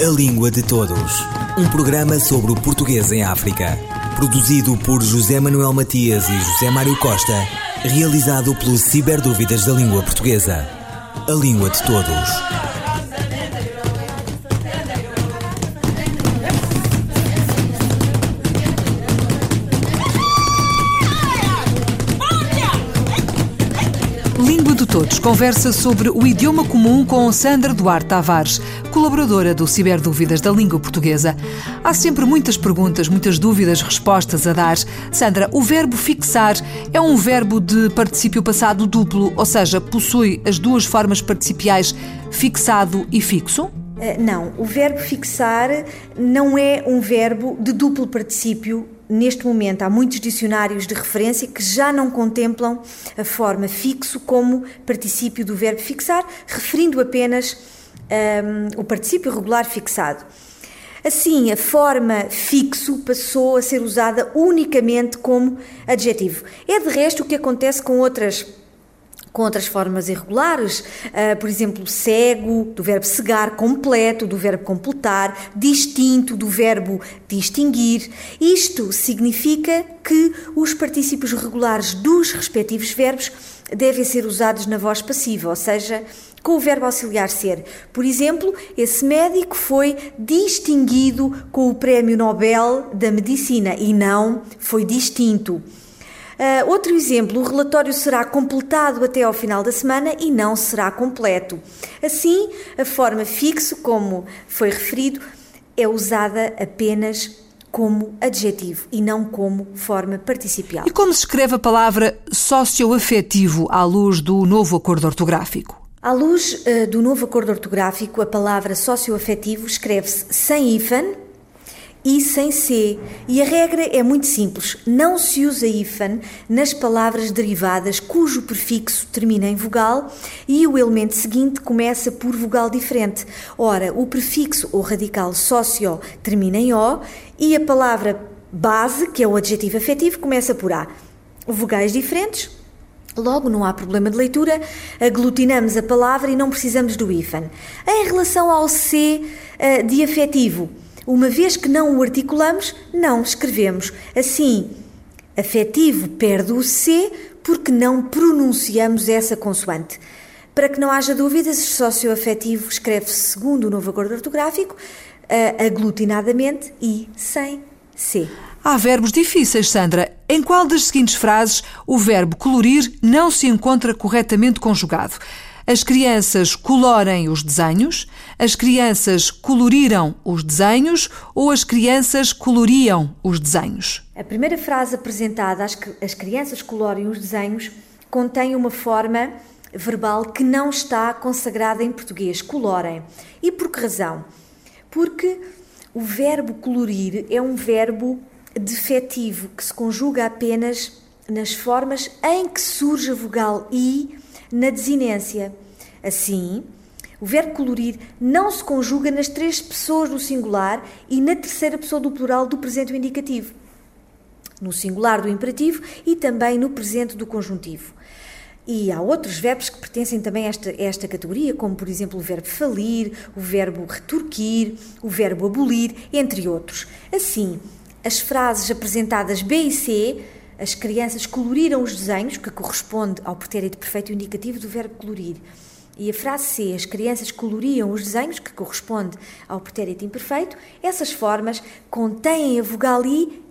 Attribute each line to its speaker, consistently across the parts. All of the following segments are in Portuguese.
Speaker 1: A Língua de Todos. Um programa sobre o português em África. Produzido por José Manuel Matias e José Mário Costa. Realizado pelo Ciberdúvidas da Língua Portuguesa. A Língua de Todos.
Speaker 2: Língua de Todos conversa sobre o idioma comum com Sandra Duarte Tavares, colaboradora do Ciberdúvidas da Língua Portuguesa. Há sempre muitas perguntas, muitas dúvidas, respostas a dar. Sandra, o verbo fixar é um verbo de particípio passado duplo, ou seja, possui as duas formas participiais fixado e fixo?
Speaker 3: Eh, Não, o verbo fixar não é um verbo de duplo particípio. Neste momento, há muitos dicionários de referência que já não contemplam a forma fixo como particípio do verbo fixar, referindo apenas ehm, o particípio regular fixado. Assim, a forma fixo passou a ser usada unicamente como adjetivo. É de resto o que acontece com outras com outras formas irregulares, ah, por exemplo, cego, do verbo cegar, completo, do verbo completar, distinto, do verbo distinguir. Isto significa que os partícipes regulares dos respectivos verbos devem ser usados na voz passiva, ou seja, com o verbo auxiliar ser. Por exemplo, esse médico foi distinguido com o Prémio Nobel da Medicina e não foi distinto. Uh, outro exemplo, o relatório será completado até ao final da semana e não será completo. Assim, a forma fixo, como foi referido, é usada apenas como adjetivo e não como forma participial.
Speaker 2: E como se escreve a palavra socioafetivo à luz do novo acordo ortográfico?
Speaker 3: À luz uh, do novo acordo ortográfico, a palavra socioafetivo escreve-se sem hífen e sem C. E a regra é muito simples: não se usa hífen nas palavras derivadas cujo prefixo termina em vogal e o elemento seguinte começa por vogal diferente. Ora, o prefixo ou radical socio termina em O e a palavra base, que é o adjetivo afetivo, começa por A. Vogais diferentes, Logo, não há problema de leitura, aglutinamos a palavra e não precisamos do hífen. Em relação ao C uh, de afetivo, uma vez que não o articulamos, não escrevemos. Assim, afetivo perde o C porque não pronunciamos essa consoante. Para que não haja dúvidas, socioafetivo escreve-se segundo o novo acordo ortográfico, uh, aglutinadamente e sem C.
Speaker 2: Há verbos difíceis, Sandra. Em qual das seguintes frases o verbo colorir não se encontra corretamente conjugado? As crianças colorem os desenhos, as crianças coloriram os desenhos ou as crianças coloriam os desenhos?
Speaker 3: A primeira frase apresentada, as, as crianças colorem os desenhos, contém uma forma verbal que não está consagrada em português, colorem. E por que razão? Porque o verbo colorir é um verbo defetivo que se conjuga apenas nas formas em que surge a vogal i na desinência. Assim, o verbo colorir não se conjuga nas três pessoas do singular e na terceira pessoa do plural do presente do indicativo, no singular do imperativo e também no presente do conjuntivo. E há outros verbos que pertencem também a esta, a esta categoria, como por exemplo o verbo falir, o verbo retorquir, o verbo abolir, entre outros. Assim, as frases apresentadas B e C, as crianças coloriram os desenhos, que corresponde ao pretérito perfeito indicativo do verbo colorir. E a frase C, as crianças coloriam os desenhos, que corresponde ao pretérito imperfeito, essas formas contêm a vogal I,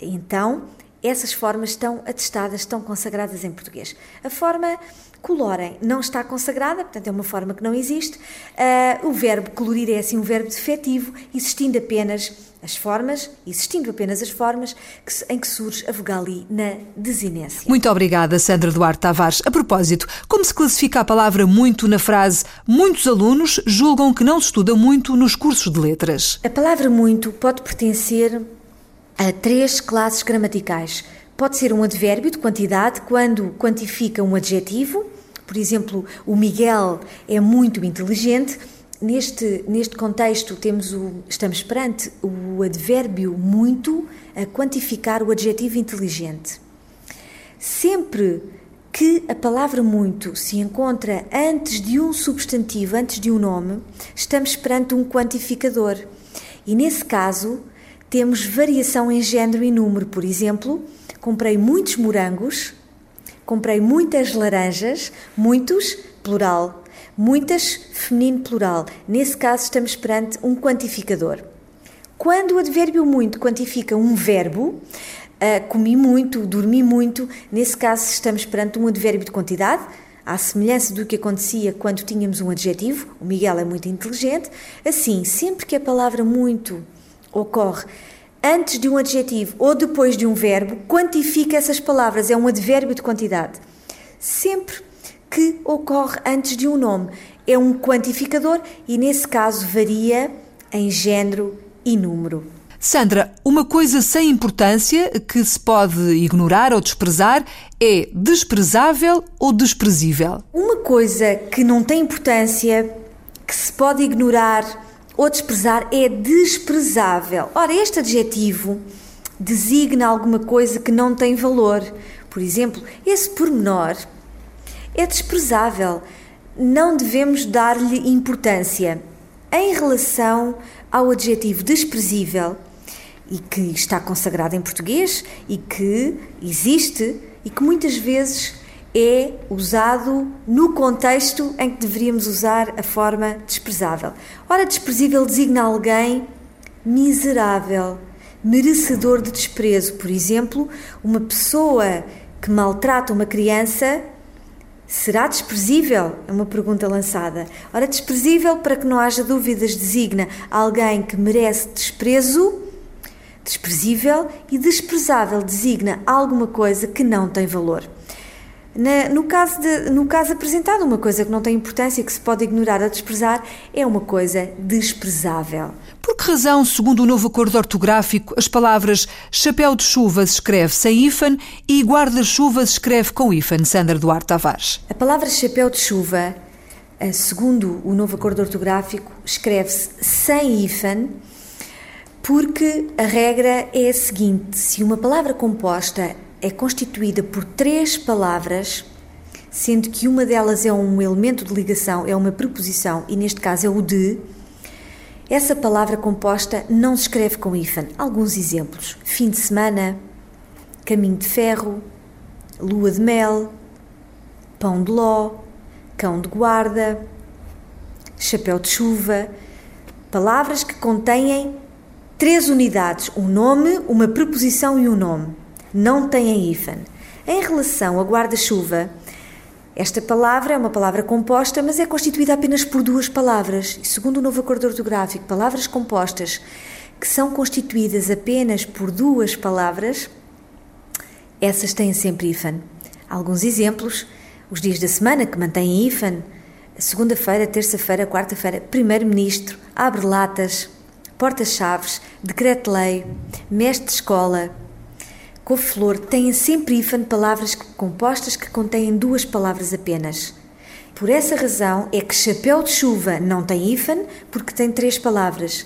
Speaker 3: então essas formas estão atestadas, estão consagradas em português. A forma colorem não está consagrada, portanto é uma forma que não existe. Uh, o verbo colorir é assim um verbo defetivo, existindo apenas as formas, existindo apenas as formas que, em que surge a vogal I na desinência.
Speaker 2: Muito obrigada, Sandra Duarte Tavares. A propósito, como se classifica a palavra muito na frase muitos alunos julgam que não se estuda muito nos cursos de letras?
Speaker 3: A palavra muito pode pertencer a três classes gramaticais. Pode ser um advérbio de quantidade quando quantifica um adjetivo. Por exemplo, o Miguel é muito inteligente. Neste, neste contexto, temos o, estamos perante o advérbio muito a quantificar o adjetivo inteligente. Sempre que a palavra muito se encontra antes de um substantivo, antes de um nome, estamos perante um quantificador. E nesse caso, temos variação em género e número. Por exemplo, comprei muitos morangos, comprei muitas laranjas, muitos, plural, muitas, feminino plural. Nesse caso, estamos perante um quantificador. Quando o advérbio muito quantifica um verbo, uh, comi muito, dormi muito, nesse caso estamos perante um advérbio de quantidade, à semelhança do que acontecia quando tínhamos um adjetivo, o Miguel é muito inteligente, assim, sempre que a palavra muito ocorre antes de um adjetivo ou depois de um verbo, quantifica essas palavras, é um advérbio de quantidade. Sempre que ocorre antes de um nome, é um quantificador e, nesse caso, varia em género e número.
Speaker 2: Sandra, uma coisa sem importância que se pode ignorar ou desprezar é desprezável ou desprezível?
Speaker 3: Uma coisa que não tem importância, que se pode ignorar ou desprezar é desprezável. Ora, este adjetivo designa alguma coisa que não tem valor. Por exemplo, esse pormenor é desprezável. Não devemos dar-lhe importância. Em relação ao adjetivo desprezível, e que está consagrado em português e que existe e que muitas vezes é usado no contexto em que deveríamos usar a forma desprezável. Ora, desprezível designa alguém miserável, merecedor de desprezo. Por exemplo, uma pessoa que maltrata uma criança será desprezível? É uma pergunta lançada. Ora, desprezível, para que não haja dúvidas, designa alguém que merece desprezo desprezível e desprezável designa alguma coisa que não tem valor. Na, no, caso de, no caso apresentado, uma coisa que não tem importância, que se pode ignorar ou desprezar, é uma coisa desprezável.
Speaker 2: Por que razão, segundo o novo acordo ortográfico, as palavras chapéu de chuva se escreve sem hífen e guarda-chuva se escreve com hífen, Sandra Duarte Tavares?
Speaker 3: A palavra chapéu de chuva, eh, segundo o novo acordo ortográfico, escreve-se sem hífen porque a regra é a seguinte: se uma palavra composta é constituída por três palavras, sendo que uma delas é um elemento de ligação, é uma preposição, e neste caso é o de, essa palavra composta não se escreve com hífen. Alguns exemplos: fim de semana, caminho de ferro, lua de mel, pão de ló, cão de guarda, chapéu de chuva. Palavras que contêm três unidades: um nome, uma preposição e um nome não têm hífen. Em relação a guarda-chuva, esta palavra é uma palavra composta, mas é constituída apenas por duas palavras. E segundo o novo acordo ortográfico, palavras compostas que são constituídas apenas por duas palavras, essas têm sempre hífen. Alguns exemplos: os dias da semana que mantêm hífen, segunda-feira, terça-feira, quarta-feira, primeiro-ministro, abre latas, porta-chaves, decreto-lei, mestre de escola, couve-flor têm sempre hífen palavras compostas que contêm duas palavras apenas. Por essa razão é que chapéu de chuva não tem hífen porque tem três palavras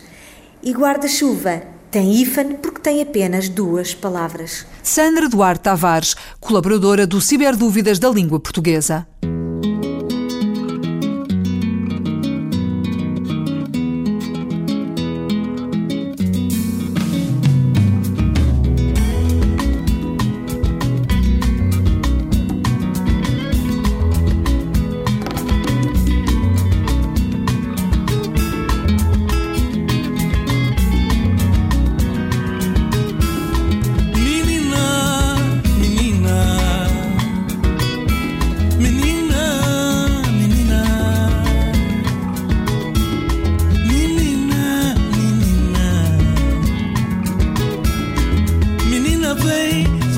Speaker 3: e guarda-chuva tem hífen porque tem apenas duas palavras.
Speaker 2: Sandra Duarte Tavares, colaboradora do Ciberdúvidas da Língua Portuguesa.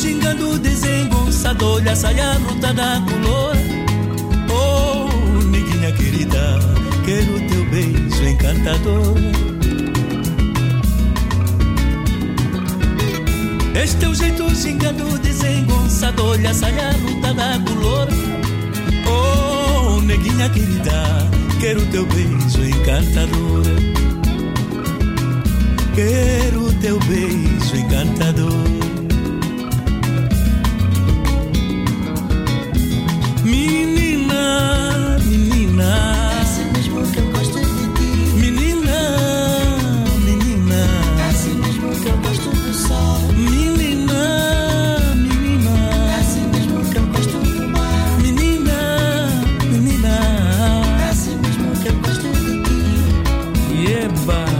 Speaker 4: gingando, desengonçado, olha a saia luta da color. Oh, neguinha querida, quero teu beijo encantador. Este o jeito gingado, desengonçado, olha saia luta da color. Oh, neguinha querida, quero teu beijo encantador. menina. Assim mesmo que eu gosto de ti. Menina, menina. Assim mesmo que eu gosto do sol. Menina, menina. Assim mesmo que eu gosto do mar. Menina, menina. Assim mesmo que eu gosto de ti. Eba. Yeah,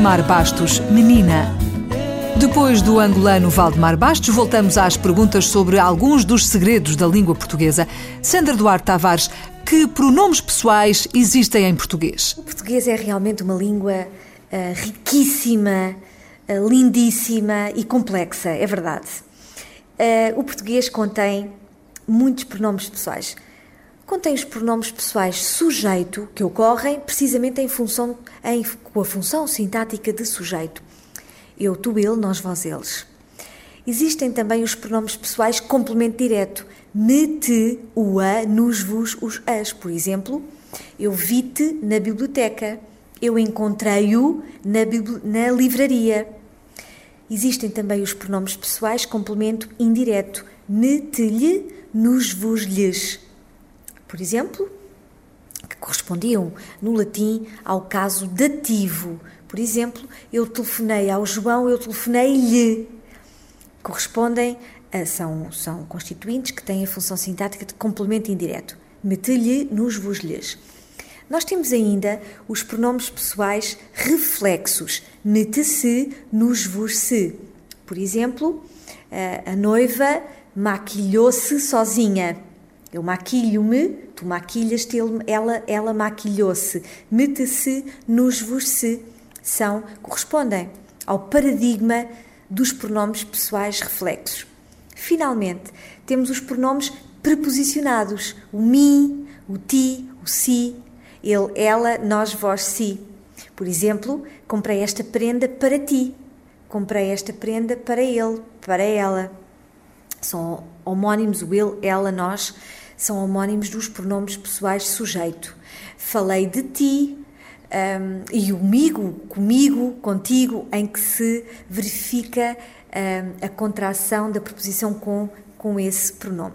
Speaker 2: Valdemar Bastos, Menina. Depois do angolano Valdemar Bastos, voltamos às perguntas sobre alguns dos segredos da língua portuguesa. Sandra Duarte Tavares, que pronomes pessoais existem em português?
Speaker 3: O português é realmente uma língua uh, riquíssima, uh, lindíssima e complexa, é verdade. Uh, o português contém muitos pronomes pessoais contém os pronomes pessoais sujeito, que ocorrem precisamente em função, em, com a função sintática de sujeito. Eu, tu, ele, nós, vós, eles. Existem também os pronomes pessoais complemento direto. Me, te, o, a, nos, vos, os, as. Por exemplo, eu vi-te na biblioteca. Eu encontrei-o na, na livraria. Existem também os pronomes pessoais complemento indireto. Me, te, lhe, nos, vos, lhes por exemplo, que correspondiam no latim ao caso dativo. Por exemplo, eu telefonei ao João, eu telefonei-lhe. Correspondem a, são, são constituintes que têm a função sintática de complemento indireto. Mete-lhe nos vos-lhes. Nós temos ainda os pronomes pessoais reflexos. Mete-se nos vos-se. Por exemplo, a noiva maquilhou-se sozinha. Eu maquilho-me, tu maquilhas-te, ela, ela maquilhou-se. Mete-se, nos vos-se. São, correspondem ao paradigma dos pronomes pessoais reflexos. Finalmente, temos os pronomes preposicionados: o mim, o ti, o si, ele, ela, nós, vós, si. Por exemplo, comprei esta prenda para ti. Comprei esta prenda para ele, para ela. São homónimos o ele, ela, nós são homónimos dos pronomes pessoais sujeito. Falei de ti um, e o migo, comigo, contigo, em que se verifica um, a contração da preposição com, com esse pronome.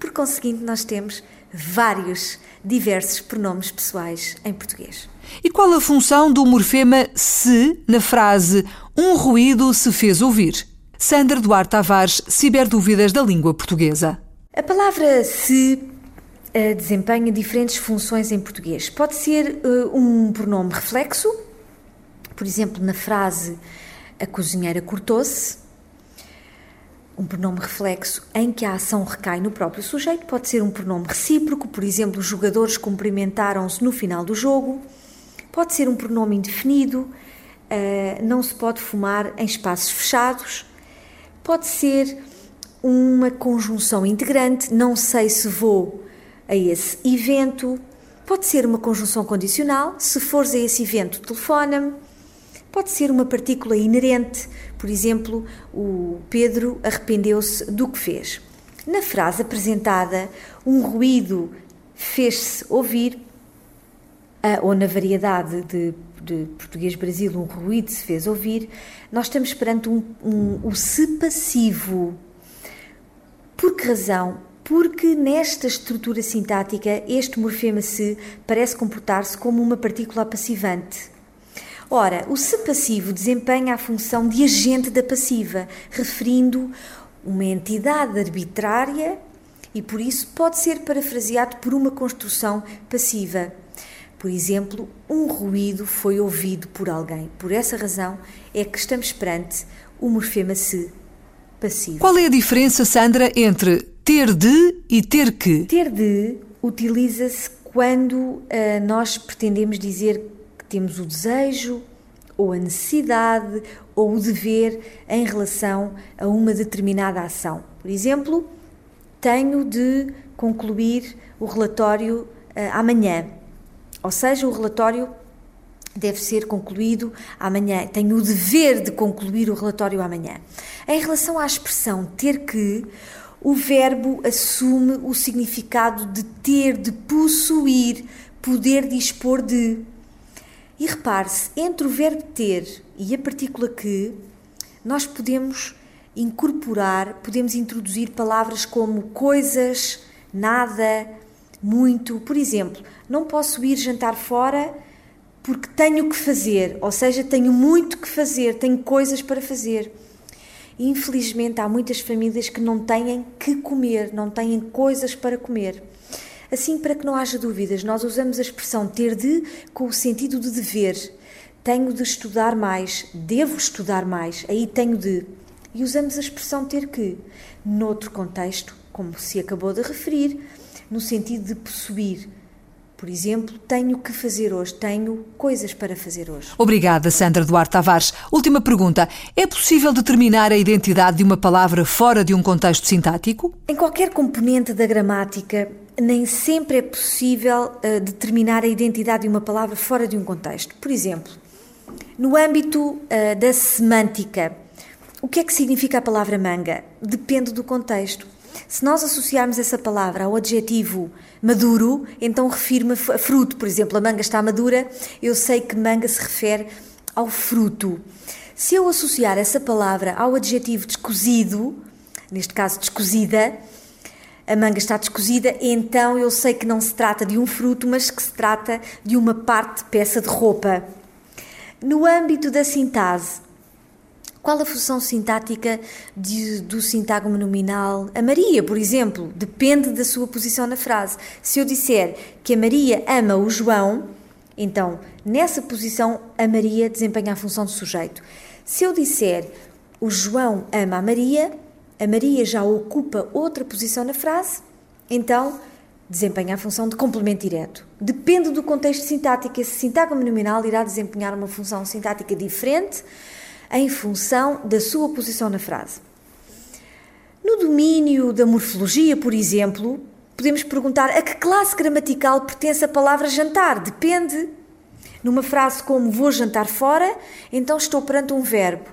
Speaker 3: Por conseguinte, nós temos vários, diversos pronomes pessoais em português.
Speaker 2: E qual a função do morfema se na frase um ruído se fez ouvir? Sandra Duarte Tavares, Ciberdúvidas da Língua Portuguesa.
Speaker 3: A palavra se uh, desempenha diferentes funções em português. Pode ser uh, um pronome reflexo, por exemplo, na frase a cozinheira cortou-se. um pronome reflexo em que a ação recai no próprio sujeito, pode ser um pronome recíproco, por exemplo, os jogadores cumprimentaram-se no final do jogo, pode ser um pronome indefinido, uh, não se pode fumar em espaços fechados, pode ser uma conjunção integrante, não sei se vou a esse evento, pode ser uma conjunção condicional, se fores a esse evento, telefona-me, pode ser uma partícula inerente, por exemplo, o Pedro arrependeu-se do que fez. Na frase apresentada, um ruído fez-se ouvir, ou na variedade de, de português-brasil, um ruído se fez ouvir, nós estamos perante um, um, o se passivo. Por que razão? Porque nesta estrutura sintática, este morfema se parece comportar-se como uma partícula passivante. Ora, o se passivo desempenha a função de agente da passiva, referindo uma entidade arbitrária e por isso pode ser parafraseado por uma construção passiva. Por exemplo, um ruído foi ouvido por alguém. Por essa razão é que estamos perante o morfema se passivo.
Speaker 2: Qual é a diferença, Sandra, entre ter de e ter que?
Speaker 3: Ter de utiliza-se quando uh, nós pretendemos dizer temos o desejo ou a necessidade ou o dever em relação a uma determinada ação. Por exemplo, tenho de concluir o relatório uh, amanhã, ou seja, o relatório deve ser concluído amanhã. Tenho o dever de concluir o relatório amanhã. Em relação à expressão ter que, o verbo assume o significado de ter, de possuir, poder dispor de. E repare-se, entre o verbo ter e a partícula que, nós podemos incorporar, podemos introduzir palavras como coisas, nada, muito. Por exemplo, não posso ir jantar fora porque tenho que fazer, ou seja, tenho muito que fazer, tenho coisas para fazer. Infelizmente, há muitas famílias que não têm que comer, não têm coisas para comer. Assim, para que não haja dúvidas, nós usamos a expressão ter de com o sentido de dever. Tenho de estudar mais, devo estudar mais, aí tenho de. E usamos a expressão ter que, noutro contexto, como se acabou de referir, no sentido de possuir. Por exemplo, tenho que fazer hoje, tenho coisas para fazer hoje.
Speaker 2: Obrigada, Sandra Duarte Tavares. Última pergunta: é possível determinar a identidade de uma palavra fora de um contexto sintático?
Speaker 3: Em qualquer componente da gramática, nem sempre é possível uh, determinar a identidade de uma palavra fora de um contexto. Por exemplo, no âmbito uh, da semântica, o que é que significa a palavra manga? Depende do contexto. Se nós associarmos essa palavra ao adjetivo maduro, então refiro-me a fruto. Por exemplo, a manga está madura, eu sei que manga se refere ao fruto. Se eu associar essa palavra ao adjetivo descozido, neste caso descozida, a manga está descozida, então eu sei que não se trata de um fruto, mas que se trata de uma parte peça de roupa. No âmbito da sintase, qual a função sintática de, do sintagma nominal? A Maria, por exemplo, depende da sua posição na frase. Se eu disser que a Maria ama o João, então nessa posição a Maria desempenha a função de sujeito. Se eu disser o João ama a Maria, a Maria já ocupa outra posição na frase, então desempenha a função de complemento direto. Depende do contexto sintático, esse sintagma nominal irá desempenhar uma função sintática diferente em função da sua posição na frase. No domínio da morfologia, por exemplo, podemos perguntar a que classe gramatical pertence a palavra jantar. Depende. Numa frase como vou jantar fora, então estou perante um verbo.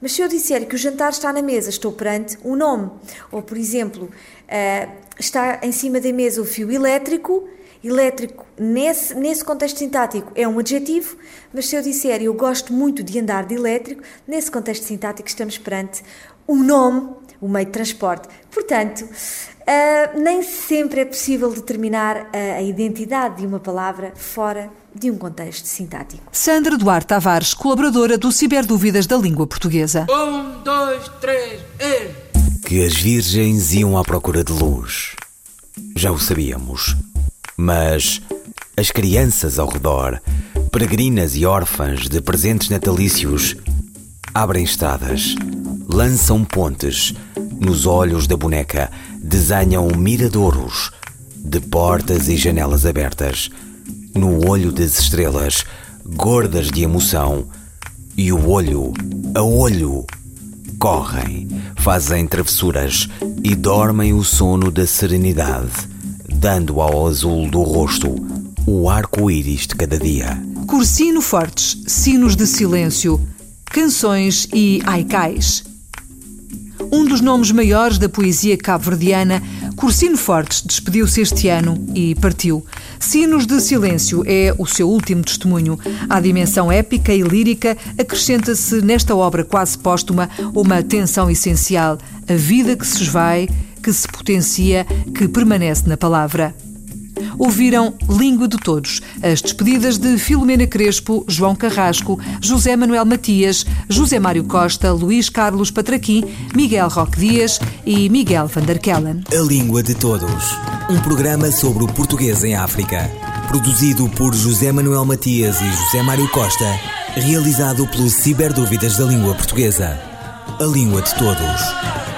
Speaker 3: Mas se eu disser que o jantar está na mesa, estou perante um nome. Ou, por exemplo, uh, está em cima da mesa o fio elétrico. Elétrico, nesse, nesse contexto sintático, é um adjetivo, mas se eu disser eu gosto muito de andar de elétrico, nesse contexto sintático estamos perante um nome, o meio de transporte. Portanto, uh, nem sempre é possível determinar a, a identidade de uma palavra fora de um contexto sintático.
Speaker 2: Sandra Duarte Tavares, colaboradora do Ciberdúvidas da Língua Portuguesa.
Speaker 4: Um, dois, três, e...
Speaker 1: Que as virgens iam à procura de luz. Já o sabíamos. Mas as crianças ao redor, peregrinas e órfãs de presentes natalícios, abrem estradas, lançam pontes, Nos olhos da boneca desenham miradouros de portas e janelas abertas. No olho das estrelas, gordas de emoção, e o olho a olho correm, fazem travessuras e dormem o sono da serenidade, dando ao azul do rosto o arco-íris de cada dia.
Speaker 2: Cursino fortes, sinos de silêncio, canções e aicais. Um dos nomes maiores da poesia cabo-verdiana, Cursino Fortes despediu-se este ano e partiu. Sinos de Silêncio é o seu último testemunho. À dimensão épica e lírica acrescenta-se nesta obra quase póstuma uma tensão essencial, a vida que se esvai, que se potencia, que permanece na palavra ouviram Língua de Todos, as despedidas de Filomena Crespo, João Carrasco, José Manuel Matias, José Mário Costa, Luís Carlos Patraquim, Miguel Roque Dias e Miguel van der Kellen.
Speaker 1: A Língua de Todos, um programa sobre o português em África, produzido por José Manuel Matias e José Mário Costa, realizado pelo Ciberdúvidas da Língua Portuguesa. A Língua de Todos.